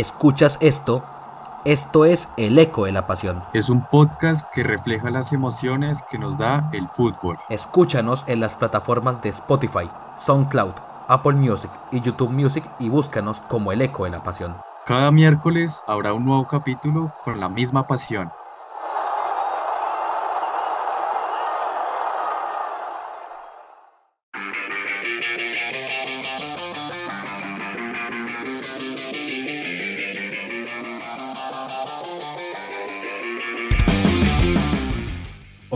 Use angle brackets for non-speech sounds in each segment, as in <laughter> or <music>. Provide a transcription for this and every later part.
escuchas esto, esto es El Eco de la Pasión. Es un podcast que refleja las emociones que nos da el fútbol. Escúchanos en las plataformas de Spotify, SoundCloud, Apple Music y YouTube Music y búscanos como El Eco de la Pasión. Cada miércoles habrá un nuevo capítulo con la misma pasión.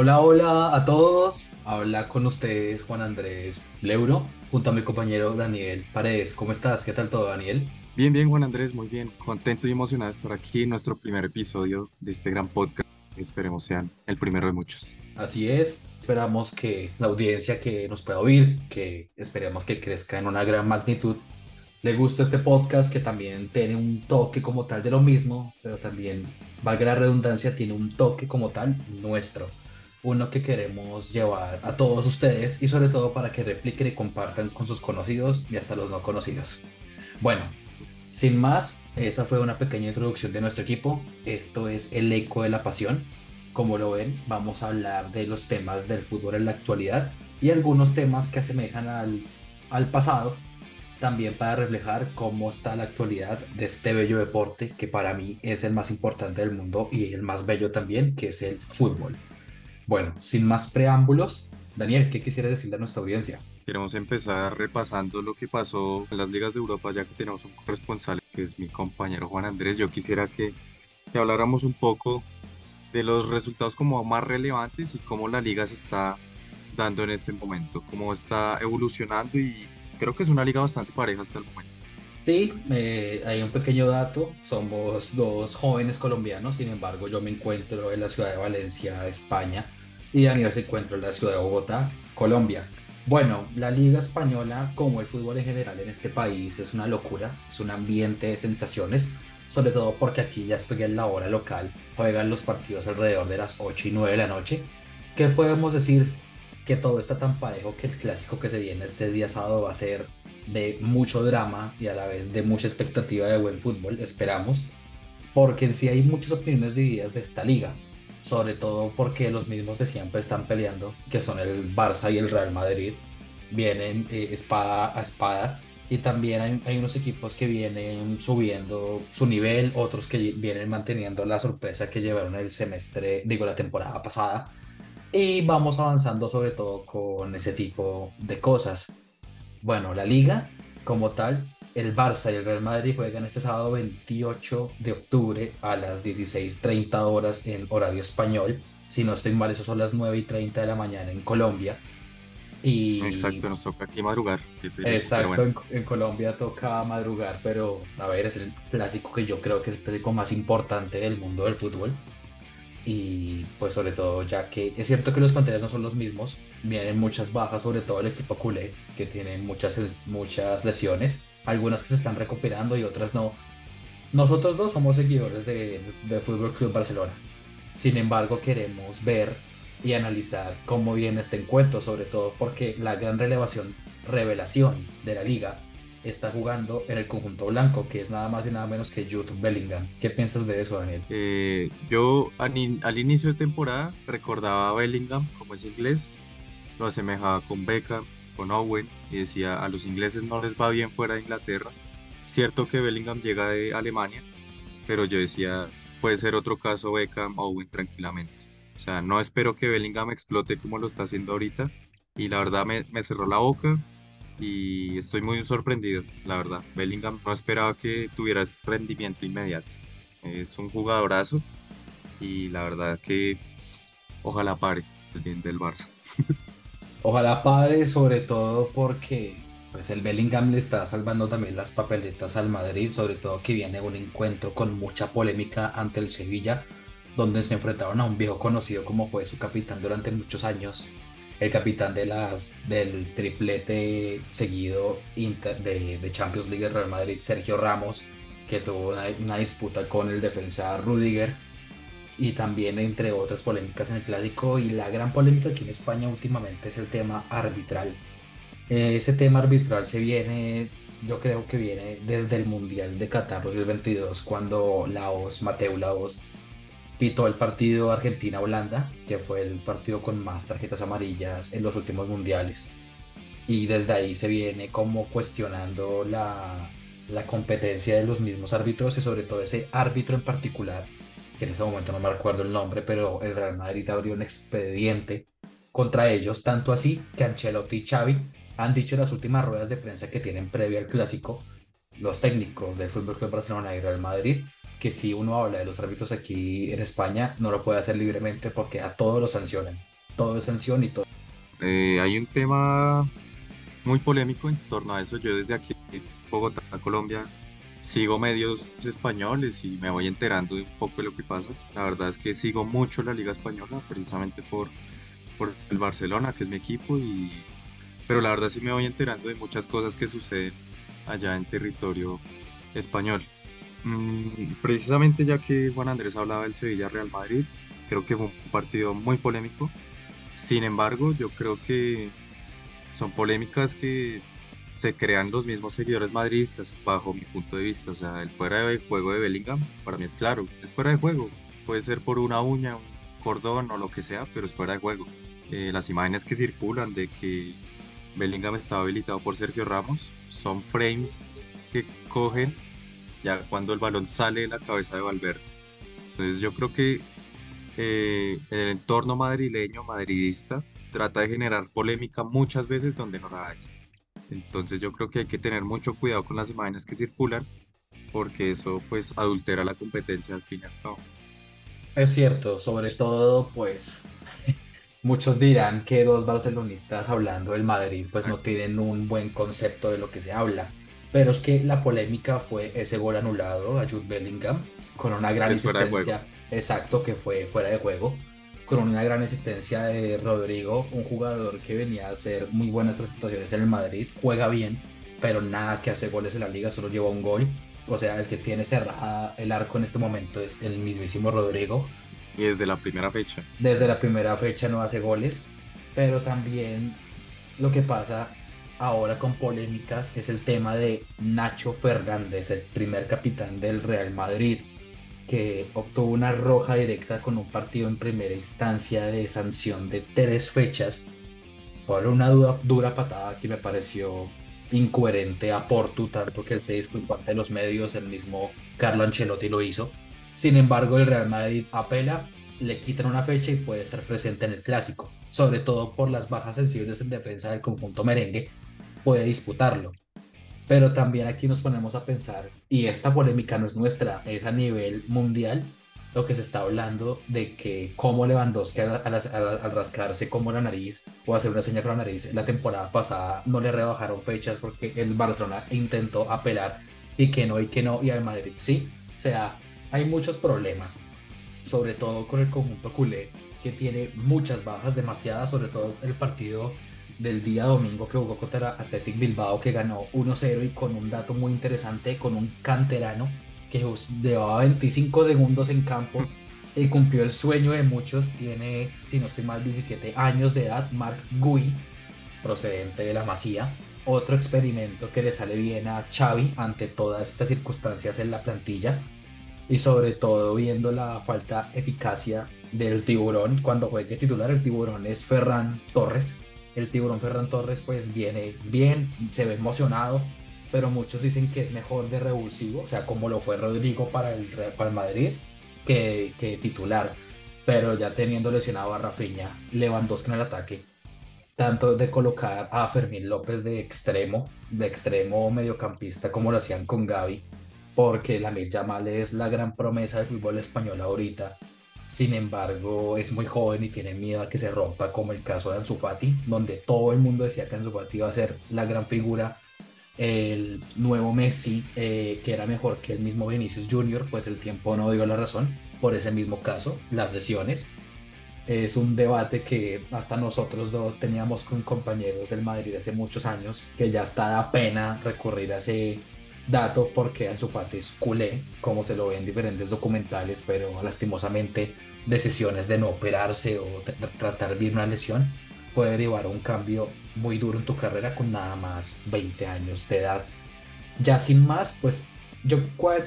Hola, hola a todos. Habla con ustedes Juan Andrés Leuro, junto a mi compañero Daniel Paredes. ¿Cómo estás? ¿Qué tal todo, Daniel? Bien, bien, Juan Andrés, muy bien. Contento y emocionado de estar aquí en nuestro primer episodio de este gran podcast. Esperemos sean el primero de muchos. Así es. Esperamos que la audiencia que nos pueda oír, que esperemos que crezca en una gran magnitud, le guste este podcast que también tiene un toque como tal de lo mismo, pero también, valga la redundancia, tiene un toque como tal nuestro uno que queremos llevar a todos ustedes y sobre todo para que repliquen y compartan con sus conocidos y hasta los no conocidos. Bueno, sin más, esa fue una pequeña introducción de nuestro equipo. Esto es el eco de la pasión. Como lo ven, vamos a hablar de los temas del fútbol en la actualidad y algunos temas que asemejan al, al pasado, también para reflejar cómo está la actualidad de este bello deporte que para mí es el más importante del mundo y el más bello también, que es el fútbol. Bueno, sin más preámbulos, Daniel, ¿qué quisiera decirle a nuestra audiencia? Queremos empezar repasando lo que pasó en las ligas de Europa, ya que tenemos un corresponsal que es mi compañero Juan Andrés. Yo quisiera que, que habláramos un poco de los resultados como más relevantes y cómo la liga se está dando en este momento, cómo está evolucionando y creo que es una liga bastante pareja hasta el momento. Sí, hay un pequeño dato, somos dos jóvenes colombianos, sin embargo yo me encuentro en la ciudad de Valencia, España, y Daniel se encuentra en la ciudad de Bogotá, Colombia. Bueno, la liga española, como el fútbol en general en este país, es una locura, es un ambiente de sensaciones, sobre todo porque aquí ya estoy en la hora local, juegan los partidos alrededor de las 8 y 9 de la noche. ¿Qué podemos decir? Que todo está tan parejo que el clásico que se viene este día sábado va a ser de mucho drama y a la vez de mucha expectativa de buen fútbol, esperamos, porque en sí hay muchas opiniones divididas de esta liga, sobre todo porque los mismos de siempre están peleando, que son el Barça y el Real Madrid, vienen eh, espada a espada y también hay, unos equipos que vienen subiendo su nivel, otros que vienen manteniendo la sorpresa que llevaron el semestre, digo la temporada pasada, y vamos avanzando sobre todo con ese tipo de cosas. Bueno, la liga como tal, el Barça y el Real Madrid juegan este sábado 28 de octubre a las 16.30 horas en horario español. Si no estoy mal, eso son las 9 y 30 de la mañana en Colombia. Y... Exacto, nos toca aquí madrugar. Exacto, en, Colombia toca madrugar, pero a ver, es el clásico que yo creo que es el clásico más importante del mundo del fútbol y pues sobre todo ya que es cierto que los panteras no son los mismos, vienen muchas bajas, sobre todo el equipo culé, que tiene muchas, muchas lesiones, algunas que se están recuperando y otras no. Nosotros dos somos seguidores de, de Fútbol Club Barcelona. Sin embargo, queremos ver y analizar cómo viene este encuentro, sobre todo porque la gran relevación, revelación de la liga está jugando en el conjunto blanco, que es nada más y nada menos que Jude Bellingham. ¿Qué piensas de eso, Daniel? Eh, yo al, inicio de temporada recordaba a Bellingham, como es inglés, lo asemejaba con Beckham, con Owen, y decía, a los ingleses no les va bien fuera de Inglaterra. Cierto que Bellingham llega de Alemania, pero yo decía, puede ser otro caso Beckham, Owen tranquilamente. O sea, no espero que Bellingham explote como lo está haciendo ahorita. Y la verdad me, me cerró la boca, y estoy muy sorprendido, la verdad. Bellingham no esperaba que tuviera ese rendimiento inmediato. Es un jugadorazo y la verdad que ojalá pare el bien del Barça. <laughs> Ojalá pare, sobre todo porque pues el Bellingham le está salvando también las papeletas al Madrid, sobre todo que viene un encuentro con mucha polémica ante el Sevilla, donde se enfrentaron a un viejo conocido como fue su capitán durante muchos años, el capitán de las, del triplete seguido de, de, Champions League del Real Madrid, Sergio Ramos, que tuvo una, disputa con el defensa Rudiger y también entre otras polémicas en el clásico y la gran polémica aquí en España últimamente es el tema arbitral. Ese tema arbitral se viene yo creo que viene desde el Mundial de Qatar 2022, cuando Laos, Mateo Laos, pitó el partido Argentina-Holanda, que fue el partido con más tarjetas amarillas en los últimos mundiales. Y desde ahí se viene como cuestionando la, la competencia de los mismos árbitros y sobre todo ese árbitro en particular, que en ese momento no me recuerdo el nombre, pero el Real Madrid abrió un expediente contra ellos, tanto así que Ancelotti y Xavi han dicho en las últimas ruedas de prensa que tienen previa al clásico los técnicos del Fútbol Club Barcelona y Real Madrid que si uno habla de los árbitros aquí en España no lo puede hacer libremente porque a todos lo sancionan, todo es sanción y todo. Eh, hay un tema muy polémico en torno a eso. Yo desde aquí, Bogotá, Colombia, sigo medios españoles y me voy enterando de un poco de lo que pasa. La verdad es que sigo mucho la Liga Española, precisamente por, por el Barcelona, que es mi equipo, y pero la verdad sí me voy enterando de muchas cosas que suceden allá en territorio español. Mm, precisamente ya que Juan Andrés hablaba del Sevilla Real Madrid, creo que fue un partido muy polémico. Sin embargo, yo creo que son polémicas que se crean los mismos seguidores madridistas, bajo mi punto de vista. O sea, el fuera de juego de Bellingham, para mí es claro, es fuera de juego. Puede ser por una uña, un cordón o lo que sea, pero es fuera de juego. Eh, las imágenes que circulan de que Bellingham estaba habilitado por Sergio Ramos. Son frames que cogen ya cuando el balón sale de la cabeza de Valverde. Entonces yo creo que eh, el entorno madrileño, madridista, trata de generar polémica muchas veces donde no la hay. Entonces yo creo que hay que tener mucho cuidado con las imágenes que circulan porque eso pues adultera la competencia al final. Es cierto, sobre todo pues Muchos dirán que dos barcelonistas hablando del Madrid pues no tienen un buen concepto de lo que se habla. Pero es que la polémica fue ese gol anulado a Jude Bellingham con una gran asistencia, exacto, que fue fuera de juego, con una gran asistencia de Rodrigo, un jugador que venía a hacer muy buenas presentaciones en el Madrid, juega bien, pero nada que hace goles en la liga, solo lleva un gol. O sea, el que tiene cerrada el arco en este momento es el mismísimo Rodrigo desde la primera fecha. Desde la primera fecha no hace goles, pero también lo que pasa ahora con polémicas es el tema de Nacho Fernández, el primer capitán del Real Madrid, que obtuvo una roja directa con un partido en primera instancia de sanción de tres fechas por una dura, patada que me pareció incoherente a Portu, tanto que el Facebook parte de los medios, el mismo Carlo Ancelotti lo hizo sin embargo, el Real Madrid apela, le quitan una fecha y puede estar presente en el clásico, sobre todo por las bajas sensibles en defensa del conjunto merengue, puede disputarlo. Pero también aquí nos ponemos a pensar, y esta polémica no es nuestra, es a nivel mundial, lo que se está hablando de que como Lewandowski al, al, rascarse como la nariz o hacer una señal con la nariz la temporada pasada no le rebajaron fechas porque el Barcelona intentó apelar y que no y que no y al Madrid sí. O sea, hay muchos problemas, sobre todo con el conjunto culé, que tiene muchas bajas, demasiadas, sobre todo el partido del día domingo que jugó contra Athletic Bilbao, que ganó 1-0 y con un dato muy interesante, con un canterano que llevaba 25 segundos en campo y cumplió el sueño de muchos. Tiene, si no estoy mal, 17 años de edad, Mark Gui, procedente de la Masía. Otro experimento que le sale bien a Xavi ante todas estas circunstancias en la plantilla y sobre todo viendo la falta eficacia del tiburón cuando juegue titular el tiburón es Ferran Torres. El tiburón Ferran Torres pues viene bien se ve emocionado pero muchos dicen que es mejor de revulsivo o sea como lo fue Rodrigo para el, para Madrid que, que titular. Pero ya teniendo lesionado a Rafinha Lewandowski en el ataque tanto de colocar a Fermín López de extremo de extremo mediocampista como lo hacían con Gaby porque la Yamal es la gran promesa del fútbol español ahorita. Sin embargo, es muy joven y tiene miedo a que se rompa, como el caso de Ansu Fati, donde todo el mundo decía que Ansu Fati iba a ser la gran figura, el nuevo Messi, eh, que era mejor que el mismo Vinicius Junior, pues el tiempo no dio la razón por ese mismo caso, las lesiones. Es un debate que hasta nosotros dos teníamos con compañeros del Madrid hace muchos años, que ya está da pena recurrir a ese dato porque Ansu Fati es culé, como se lo ve en diferentes documentales, pero lastimosamente decisiones de no operarse o tratar bien una lesión puede derivar a un cambio muy duro en tu carrera con nada más 20 años de edad. Ya sin más, pues yo,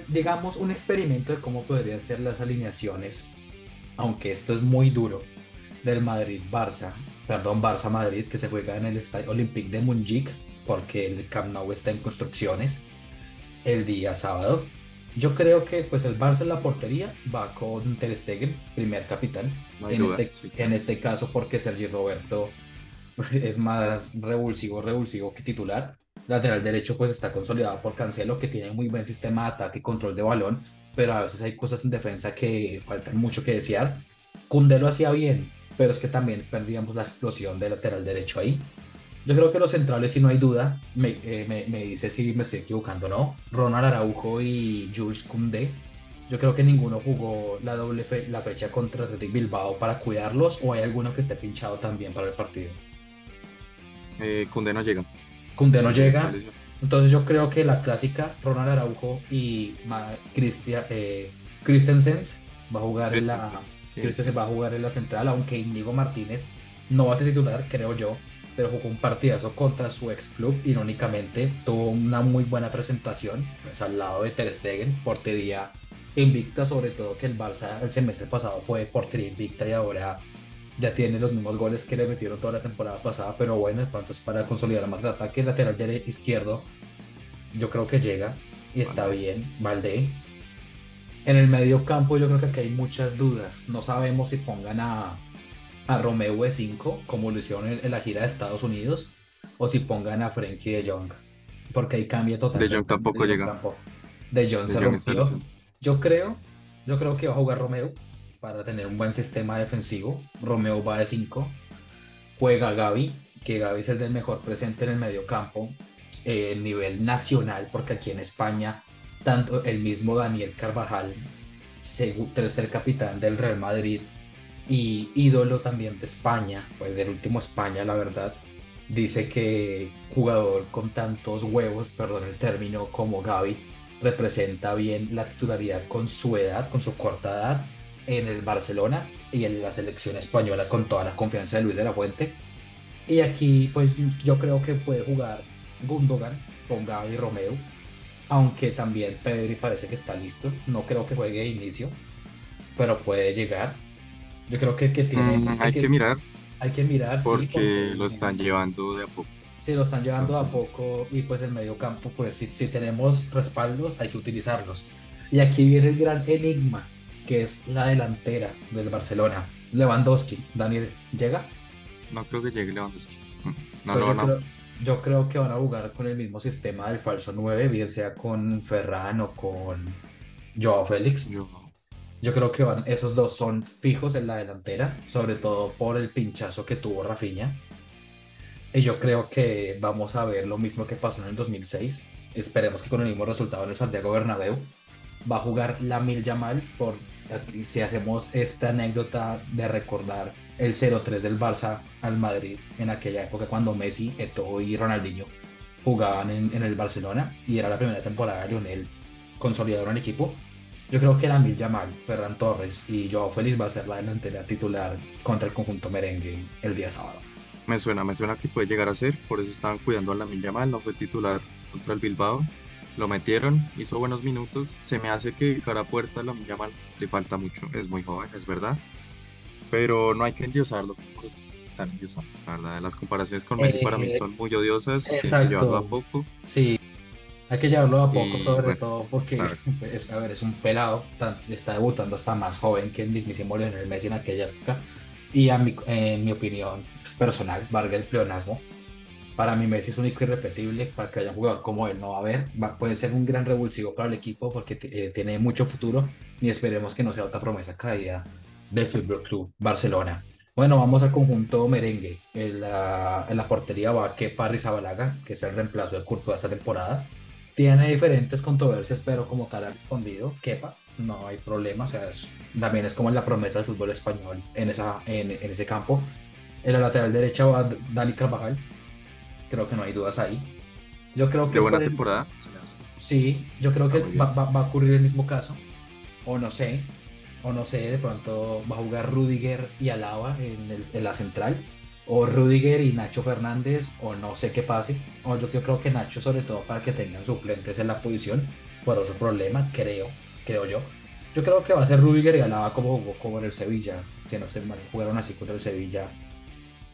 digamos, un experimento de cómo podrían ser las alineaciones, aunque esto es muy duro, del Madrid-Barça, perdón, Barça-Madrid, que se juega en el Estadio Olympique de Montjuic, porque el Camp Nou está en construcciones el día sábado. Yo creo que pues el Barça en la portería va con Ter Stegen, primer capitán. en, este, en este caso porque Sergi Roberto <laughs> es más revulsivo, revulsivo que titular. Lateral derecho pues está consolidado por Cancelo que tiene muy buen sistema de ataque y control de balón, pero a veces hay cosas en defensa que faltan mucho que desear. Kunde lo hacía bien, pero es que también perdíamos la explosión de lateral derecho ahí. Yo creo que los centrales, si no hay duda, me, eh, me, me dice si me estoy equivocando o no. Ronald Araujo y Jules Koundé. Yo creo que ninguno jugó la doble la fecha contra Athletic Bilbao para cuidarlos o hay alguno que esté pinchado también para el partido. Eh, Koundé no llega. Koundé no llega. Entonces yo creo que la clásica Ronald Araujo y Christian, eh, Christensen va a jugar en la va a jugar en la central, aunque Inigo Martínez no va a ser titular, creo yo pero jugó un partidazo contra su ex club. Irónicamente, tuvo una muy buena presentación pues, al lado de Ter Stegen, portería invicta, sobre todo que el Barça el semestre pasado fue portería invicta y ahora ya tiene los mismos goles que le metieron toda la temporada pasada, pero bueno, de pronto es para consolidar más el ataque lateral derecho izquierdo. Yo creo que llega y está bien, Valdé. En el medio campo yo creo que aquí hay muchas dudas. No sabemos si pongan a a Romeo E5, como lo hicieron en, la gira de Estados Unidos, o si pongan a Frankie de Jong, porque ahí cambia totalmente. De Jong tampoco llega. De Jong se rompió. Yo creo, yo creo que va a jugar Romeo para tener un buen sistema defensivo. Romeo va de 5. Juega Gaby, que Gaby es el del mejor presente en el medio campo, eh, nivel nacional, porque aquí en España, tanto el mismo Daniel Carvajal, tercer capitán del Real Madrid, y ídolo también de España, pues del último España, la verdad. Dice que jugador con tantos huevos, perdón el término, como Gaby, representa bien la titularidad con su edad, con su corta edad, en el Barcelona y en la selección española con toda la confianza de Luis de la Fuente. Y aquí, pues yo creo que puede jugar Gundogan con Gaby Romeo, aunque también Pedri parece que está listo. No creo que juegue de inicio, pero puede llegar. Yo creo que, que tiene. Mm, hay, que, mirar. Hay que mirar, porque, sí, porque lo están llevando de a poco. Sí, lo están llevando de a poco y pues el medio campo, pues si, si tenemos respaldos, hay que utilizarlos. Y aquí viene el gran enigma, que es la delantera del Barcelona. Lewandowski, Daniel, ¿llega? No creo que llegue Lewandowski. No, pues no, yo, no. Creo, yo creo que van a jugar con el mismo sistema del falso 9, bien sea con Ferran o con Joao Félix. Yo, yo creo que esos dos son fijos en la delantera, sobre todo por el pinchazo que tuvo Rafinha. Y yo creo que vamos a ver lo mismo que pasó en el 2006. Esperemos que con el mismo resultado en el Santiago Bernabéu. Va a jugar la Mil Yamal por si hacemos esta anécdota de recordar el 0-3 del Barça al Madrid en aquella época cuando Messi, Eto'o y Ronaldinho jugaban en, en, el Barcelona y era la primera temporada de Lionel consolidado en el equipo yo creo que Mil Yamal, Ferran Torres y Joao Félix va a ser la delantera titular contra el conjunto merengue el día sábado. Me suena, me suena que puede llegar a ser, por eso estaban cuidando a Mil Yamal, no fue titular contra el Bilbao. Lo metieron, hizo buenos minutos. Se me hace que cara a puerta Mil Yamal le falta mucho, es muy joven, es verdad. Pero no hay que endiosarlo, pues, están endiosando, la verdad. Las comparaciones con Messi para mí eh, son muy odiosas, que llevarlo a poco. Sí, hay que llevarlo a poco, sobre todo porque <laughs> es, a ver, es un pelado, está debutando hasta más joven que el mismísimo Lionel Messi en aquella época. Y a mi, en mi opinión personal, valga el pleonasmo, para mí Messi es único y irrepetible. Para que haya un jugador como él no va a haber, puede ser un gran revulsivo para el equipo porque eh, tiene mucho futuro y esperemos que no sea otra promesa caída del Fútbol Club Barcelona. Bueno, vamos al conjunto merengue. En la, en la portería va Kepa Rizabalaga, que es el reemplazo de Courtois esta temporada tiene diferentes controversias, pero como tal ha respondido, quepa, no hay problema, o sea, también es como la promesa del fútbol español en, esa, en, ese campo. En la lateral derecha va Dani Carvajal, creo que no hay dudas ahí. Yo creo que... De buena temporada. Sí, yo creo que va, va, a ocurrir el mismo caso, o no sé, o no sé, de pronto va a jugar Rudiger y Alaba en, el, en la central o Rudiger y Nacho Fernández, o no sé qué pase. O yo creo que Nacho, sobre todo para que tengan suplentes en la posición, por otro problema, creo, creo yo. Yo creo que va a ser Rudiger y Alaba como jugó como en el Sevilla, si no estoy mal, jugaron así contra el Sevilla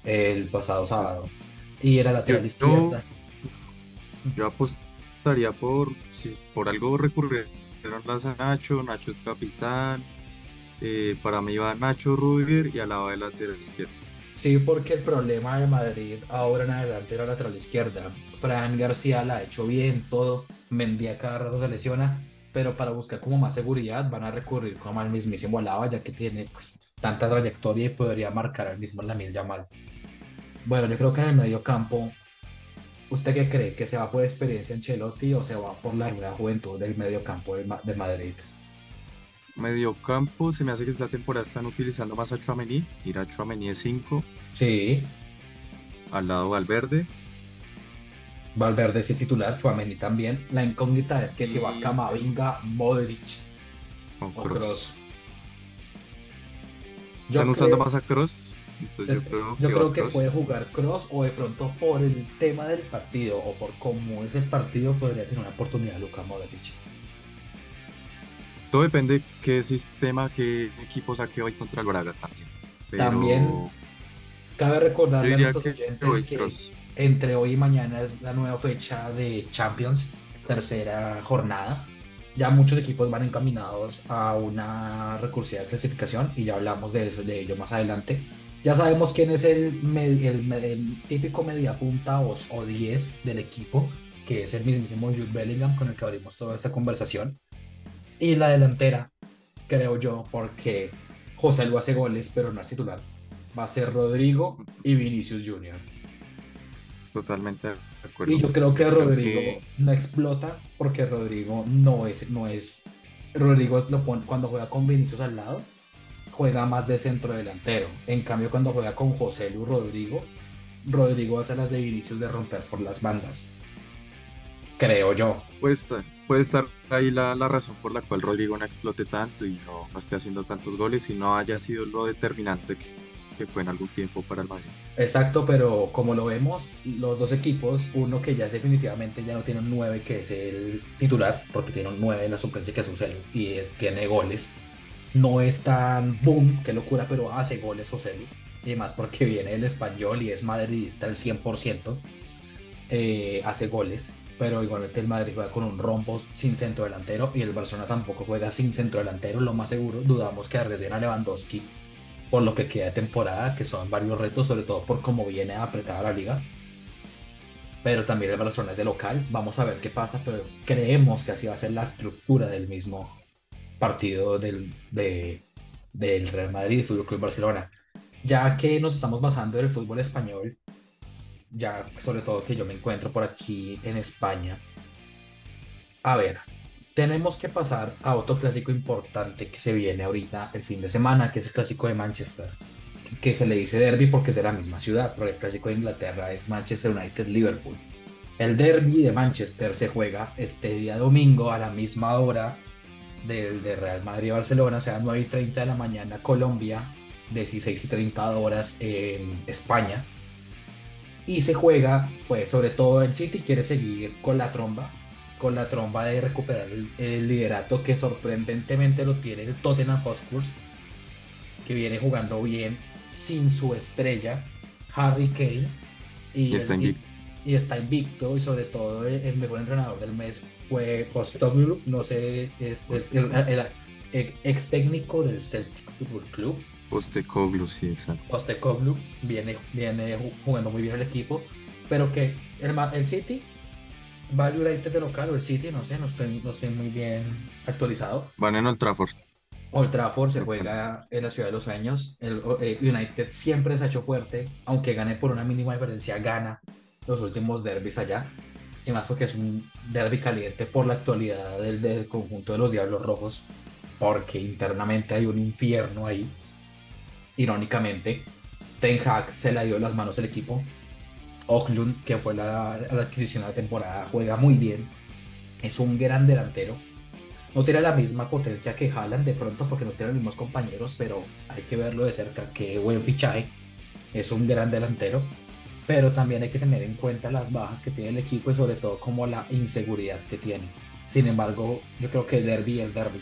el pasado sábado. Y era lateral izquierda. Yo apostaría por, si por algo recurrieron a Nacho, Nacho es capitán, eh, para mí va Nacho Rudiger y Alaba de lateral izquierda. Sí, porque el problema de Madrid ahora en adelante era lateral izquierda. Fran García la ha hecho bien, todo. Mendía cada rato se lesiona, pero para buscar como más seguridad van a recurrir como al mismísimo Alaba, ya que tiene pues tanta trayectoria y podría marcar al mismo Lamil Yamal. Bueno, yo creo que en el medio campo, ¿usted qué cree? ¿Que se va por experiencia en Chelotti o se va por la nueva juventud del medio campo de Madrid? Mediocampo, se me hace que esta temporada están utilizando más a Chouameni. Mira, Chouameni es 5. Sí. Al lado Valverde. Valverde sí titular, Chouameni también. La incógnita es que si va Camavinga, Modric o, Kroos. ¿Están usando más a Kroos? yo creo, que, puede jugar Cross o de pronto por el tema del partido o por cómo es el partido podría tener una oportunidad Luka Modric. Todo depende de qué sistema, qué equipo saque hoy contra el Braga también. También cabe recordarle a nuestros oyentes que entre hoy y mañana es la nueva fecha de Champions, tercera jornada. Ya muchos equipos van encaminados a una recursiva de clasificación y ya hablamos de eso, de ello más adelante. Ya sabemos quién es el, el, típico mediapunta o, o 10 del equipo, que es el mismísimo Jude Bellingham con el que abrimos toda esta conversación. Y la delantera, creo yo, porque José lo hace goles, pero no es titular. Va a ser Rodrigo y Vinicius Junior. Totalmente de acuerdo. Y yo creo que Rodrigo no explota porque Rodrigo no es, no es. Rodrigo es lo cuando juega con Vinicius al lado, juega más de centro delantero. En cambio, cuando juega con José Luis Rodrigo, Rodrigo hace las de Vinicius de romper por las bandas. Creo yo. Puede estar, puede estar ahí la, razón por la cual Rodrigo no explote tanto y no, esté haciendo tantos goles y no haya sido lo determinante que, fue en algún tiempo para el Madrid. Exacto, pero como lo vemos, los dos equipos, uno que ya es definitivamente ya no tiene un 9 que es el titular, porque tiene un 9 en la suplencia que es un cero y tiene goles. No es tan boom, qué locura, pero hace goles José Y más porque viene el español y es madridista al 100%. Eh, hace goles pero igualmente el Madrid juega con un rombo sin centro delantero y el Barcelona tampoco juega sin centro delantero, lo más seguro. Dudamos que arriesguen a Lewandowski por lo que queda de temporada, que son varios retos, sobre todo por cómo viene apretada la liga. Pero también el Barcelona es de local, vamos a ver qué pasa, pero creemos que así va a ser la estructura del mismo partido del, del Real Madrid y Fútbol Club Barcelona. Ya que nos estamos basando en el fútbol español, ya sobre todo que yo me encuentro por aquí en España. A ver, tenemos que pasar a otro clásico importante que se viene ahorita el fin de semana, que es el clásico de Manchester, que se le dice derby porque es de la misma ciudad, pero el clásico de Inglaterra es Manchester United-Liverpool. El derby de Manchester se juega este día domingo a la misma hora del de Real Madrid-Barcelona, o sea, 9 y 30 de la mañana Colombia, 16 y 30 horas en España y se juega, pues sobre todo el City quiere seguir con la tromba, con la tromba de recuperar el, liderato que sorprendentemente lo tiene el Tottenham Hotspur, que viene jugando bien sin su estrella, Harry Kane. Y, está invicto. Y, está invicto, y sobre todo el, mejor entrenador del mes fue Postoglou, no sé, es el, ex técnico del Celtic Football Club Postecoglu, sí, exacto. Postecoglu viene, viene jugando muy bien el equipo, pero que el, el City va a United de local o el City, no sé, no estoy, no estoy muy bien actualizado. Van en Old Trafford. Old Trafford se juega en la ciudad de los sueños. El eh, United siempre se ha hecho fuerte, aunque gane por una mínima diferencia, gana los últimos derbis allá. Y más porque es un derby caliente por la actualidad del, del conjunto de los Diablos Rojos, porque internamente hay un infierno ahí irónicamente, Ten Hag se la dio las manos al equipo. Oklund, que fue la, adquisición de la temporada, juega muy bien. Es un gran delantero. No tiene la misma potencia que Haaland de pronto porque no tiene los mismos compañeros, pero hay que verlo de cerca. Qué buen fichaje. es un gran delantero, pero también hay que tener en cuenta las bajas que tiene el equipo y sobre todo como la inseguridad que tiene. Sin embargo, yo creo que el derby es derby.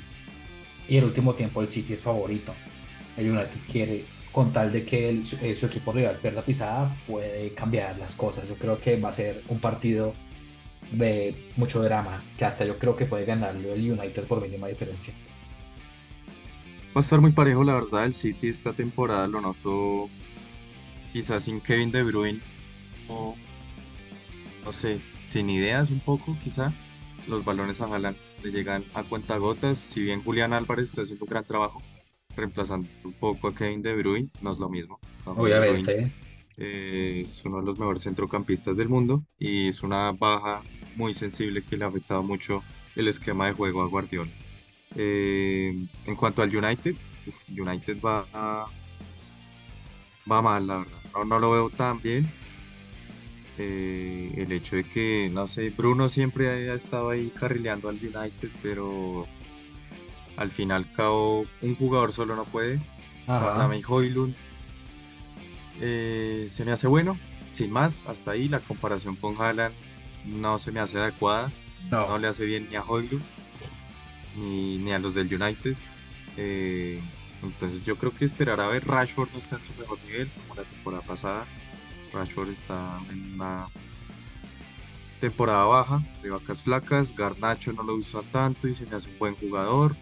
Y el último tiempo el City es favorito. El United quiere, con tal de que eh, su equipo rival pierda pisada, puede cambiar las cosas. Yo creo que va a ser un partido de mucho drama, que hasta yo creo que puede ganarlo el United por mínima diferencia. Va a estar muy parejo, la verdad. El City esta temporada lo noto quizás sin Kevin De Bruyne o no sé, sin ideas un poco, quizá. Los balones a le llegan a cuentagotas. Si bien Julián Álvarez está haciendo un gran trabajo, reemplazando un poco a Kevin De Bruyne, no es lo mismo. Obviamente. Eh, es uno de los mejores centrocampistas del mundo y es una baja muy sensible que le ha afectado mucho el esquema de juego a Guardiola. Eh, en cuanto al United, United va, va mal, la verdad. No, lo veo tan bien. Eh, el hecho de que, no sé, Bruno siempre ha estado ahí carrileando al United, pero al final cabo un jugador solo no puede. Hoylund eh, se me hace bueno, sin más, hasta ahí la comparación con Haaland no se me hace adecuada, no, le hace bien ni a Hoylund ni, a los del United. Eh, entonces yo creo que esperar a ver, Rashford no está en su mejor nivel como la temporada pasada, Rashford está en una temporada baja, de vacas flacas, Garnacho no lo usa tanto y se me hace un buen jugador,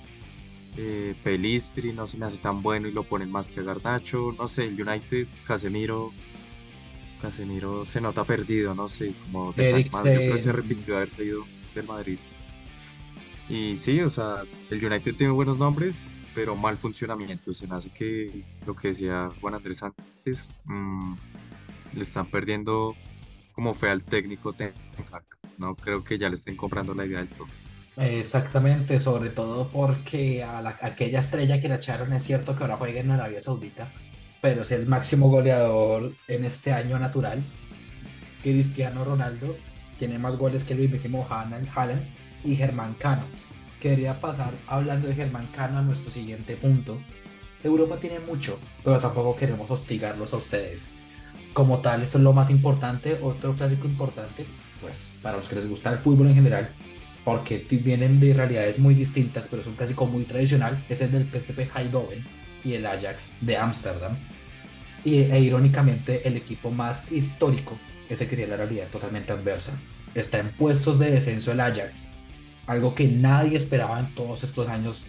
eh, Pelistri no se me hace tan bueno y lo ponen más que a Garnacho, no sé, el United, Casemiro, Casemiro se nota perdido, no sé, como de yo creo que se arrepintió de haberse ido del Madrid. Y sí, o sea, el United tiene buenos nombres, pero mal funcionamiento. Se me hace que lo que decía Juan Andrés antes, mm, le están perdiendo como fe al técnico No creo que ya le estén comprando la idea del todo. Exactamente, sobre todo porque a, aquella estrella que la echaron es cierto que ahora juega en Arabia Saudita, pero es el máximo goleador en este año natural. Cristiano Ronaldo tiene más goles que el mismísimo Haaland y Germán Cano. Quería pasar hablando de Germán Cano a nuestro siguiente punto. Europa tiene mucho, pero tampoco queremos hostigarlos a ustedes. Como tal, esto es lo más importante, otro clásico importante, pues para los que les gusta el fútbol en general, porque vienen de realidades muy distintas, pero es un clásico muy tradicional, es el del PSV Eindhoven y el Ajax de Ámsterdam. Y, e irónicamente, el equipo más histórico es el que tiene la realidad totalmente adversa. Está en puestos de descenso el Ajax, algo que nadie esperaba en todos estos años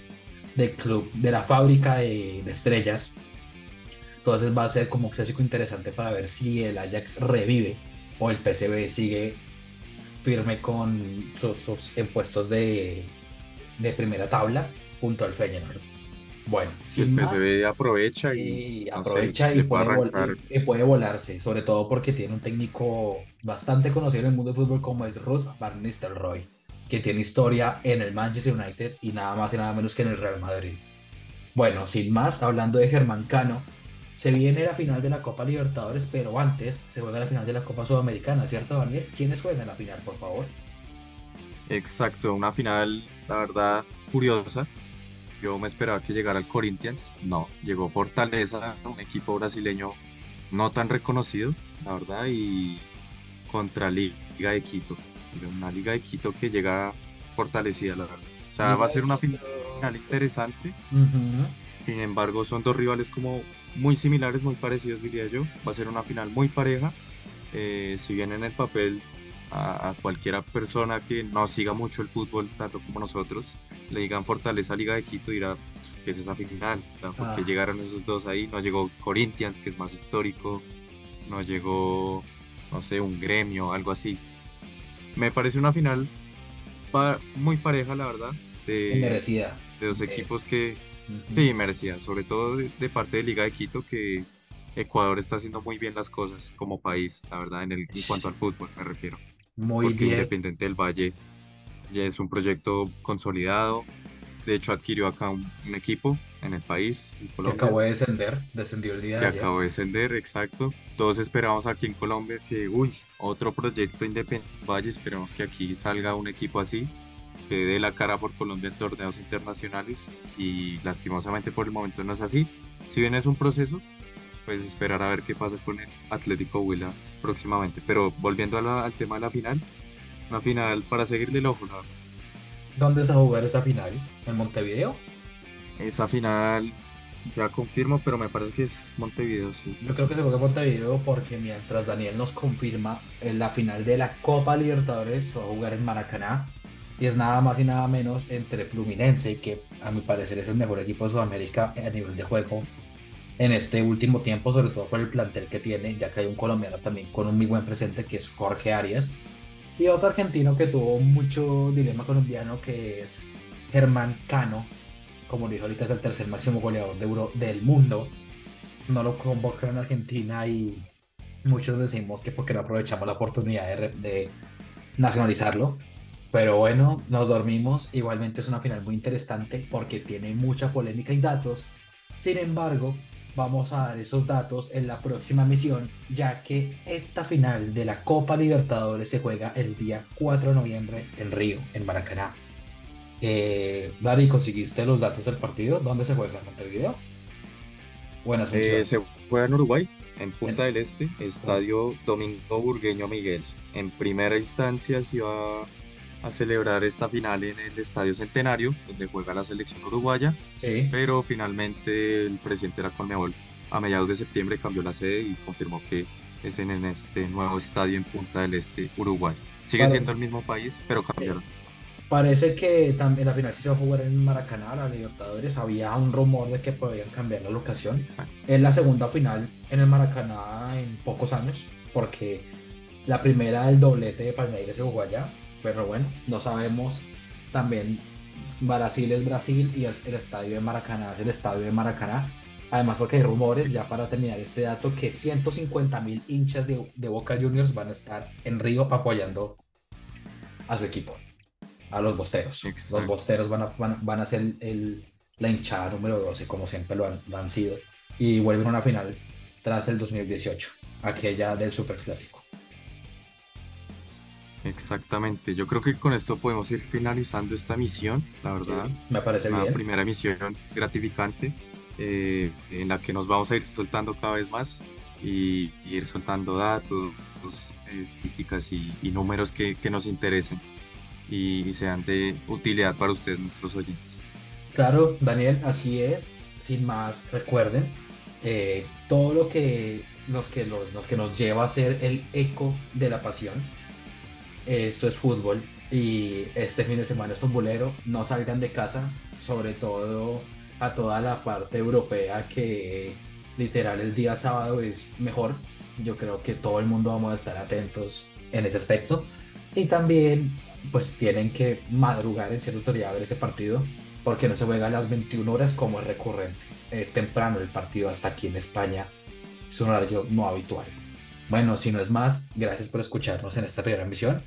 del club, de la fábrica de, de Entonces va a ser como un clásico interesante para ver si el Ajax revive o el PSV sigue firme con sus, impuestos de, primera tabla junto al Feyenoord. Bueno, si el PSV aprovecha y, aprovecha y, puede volarse, sobre todo porque tiene un técnico bastante conocido en el mundo del fútbol como es Ruth Van Nistelrooy, que tiene historia en el Manchester United y nada más y nada menos que en el Real Madrid. Bueno, sin más, hablando de Germán Cano, se viene la final de la Copa Libertadores, pero antes se juega la final de la Copa Sudamericana, ¿cierto, Daniel? ¿Quiénes juegan la final, por favor? Exacto, una final, la verdad, curiosa. Yo me esperaba que llegara el Corinthians, no, llegó Fortaleza, un equipo brasileño no tan reconocido, la verdad, y contra Liga de Quito, una Liga de Quito que llega fortalecida, la verdad. O sea, va a ser una final interesante. Sin embargo, son dos rivales como muy similares, muy parecidos, diría yo. Va a ser una final muy pareja. Eh, si bien en el papel a, cualquiera persona que no siga mucho el fútbol, tanto como nosotros, le digan Fortaleza Liga de Quito, dirá que es esa final, porque ah. llegaron esos dos ahí. No llegó Corinthians, que es más histórico. No llegó, no sé, un gremio, algo así. Me parece una final muy pareja, la verdad. De, merecida. De dos equipos que Sí, merecía, sobre todo de, parte de Liga de Quito, que Ecuador está haciendo muy bien las cosas como país, la verdad, en, el, en cuanto al fútbol me refiero. Muy Porque bien. Independiente del Valle ya es un proyecto consolidado. De hecho, adquirió acá un, equipo en el país. que acabó de descender, descendió el día de ayer. acabó de descender, exacto. Todos esperamos aquí en Colombia que, uy, otro proyecto independiente Valle, esperemos que aquí salga un equipo así que dé la cara por Colombia en torneos internacionales y lastimosamente por el momento no es así. Si bien es un proceso, pues esperar a ver qué pasa con el Atlético Huila próximamente. Pero volviendo al tema de la final, una final para seguirle el ojo, ¿no? ¿Dónde se va a jugar esa final? ¿En Montevideo? Esa final ya confirmo, pero me parece que es Montevideo, sí. Yo creo que se juega en Montevideo porque mientras Daniel nos confirma, en la final de la Copa Libertadores se va a jugar en Maracaná. Y es nada más y nada menos entre Fluminense, que a mi parecer es el mejor equipo de Sudamérica a nivel de juego en este último tiempo, sobre todo por el plantel que tiene, ya que hay un colombiano también con un muy buen presente que es Jorge Arias. Y otro argentino que tuvo mucho dilema colombiano que es Germán Cano, como lo dijo ahorita es el tercer máximo goleador de del mundo. No lo convocaron en Argentina y muchos decimos que porque no aprovechamos la oportunidad de nacionalizarlo. Pero bueno, nos dormimos. Igualmente es una final muy interesante porque tiene mucha polémica y datos. Sin embargo, vamos a dar esos datos en la próxima misión, ya que esta final de la Copa Libertadores se juega el día 4 de noviembre en Río, en Maracaná. Eh, Dari, ¿conseguiste los datos del partido? ¿Dónde se juega? ¿En Montevideo? Buenas eh, Se juega en Uruguay, en Punta del Este, Estadio Domingo Burgueño Miguel. En primera instancia se va a celebrar esta final en el Estadio Centenario, donde juega la selección uruguaya, pero finalmente el presidente de la Conmebol a mediados de septiembre cambió la sede y confirmó que es en, este nuevo estadio en Punta del Este, Uruguay. Sigue siendo el mismo país, pero cambiaron. Parece que también la final se va a jugar en Maracaná, la Libertadores. Había un rumor de que podían cambiar la locación. Es la segunda final en el Maracaná en pocos años, porque la primera del doblete de Palmeiras se jugó allá pero bueno, no sabemos. También Brasil es Brasil y el, estadio de Maracaná es el estadio de Maracaná. Además, porque hay rumores, ya para terminar este dato, que 150 mil hinchas de, Boca Juniors van a estar en Río apoyando a su equipo, a los bosteros. Los bosteros van a, van, a ser el, la hinchada número 12, como siempre lo han, lo han sido, y vuelven a una final tras el 2018, aquella del Superclásico. Exactamente, yo creo que con esto podemos ir finalizando esta misión, la verdad. me parece Una primera misión gratificante eh, en la que nos vamos a ir soltando cada vez más y, ir soltando datos, estadísticas y, números que, nos interesen y, sean de utilidad para ustedes, nuestros oyentes. Claro, Daniel, así es. Sin más, recuerden eh, todo lo que, los que, los, los que nos lleva a ser el eco de la pasión esto es fútbol y este fin de semana es futbolero, no salgan de casa, sobre todo a toda la parte europea que literal el día sábado es mejor. Yo creo que todo el mundo vamos a estar atentos en ese aspecto. Y también pues tienen que madrugar en cierta autoridad a ver ese partido porque no se juega a las 21 horas como es recurrente. Es temprano el partido hasta aquí en España. Es un horario no habitual. Bueno, si no es más, gracias por escucharnos en esta primera emisión.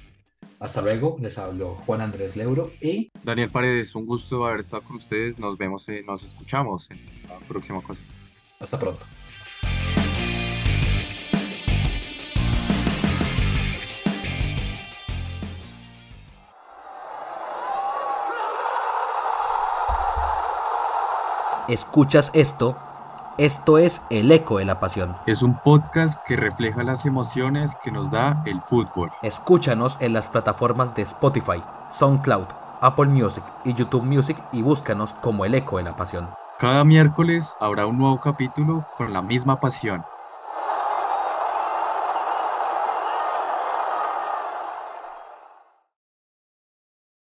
Hasta luego, les habló Juan Andrés Leuro y Daniel Paredes, un gusto haber estado con ustedes. Nos vemos, eh, nos escuchamos en la próxima cosa. Hasta pronto. ¿Escuchas esto? Esto es El Eco de la Pasión. Es un podcast que refleja las emociones que nos da el fútbol. Escúchanos en las plataformas de Spotify, SoundCloud, Apple Music y YouTube Music y búscanos como El Eco de la Pasión. Cada miércoles habrá un nuevo capítulo con la misma pasión.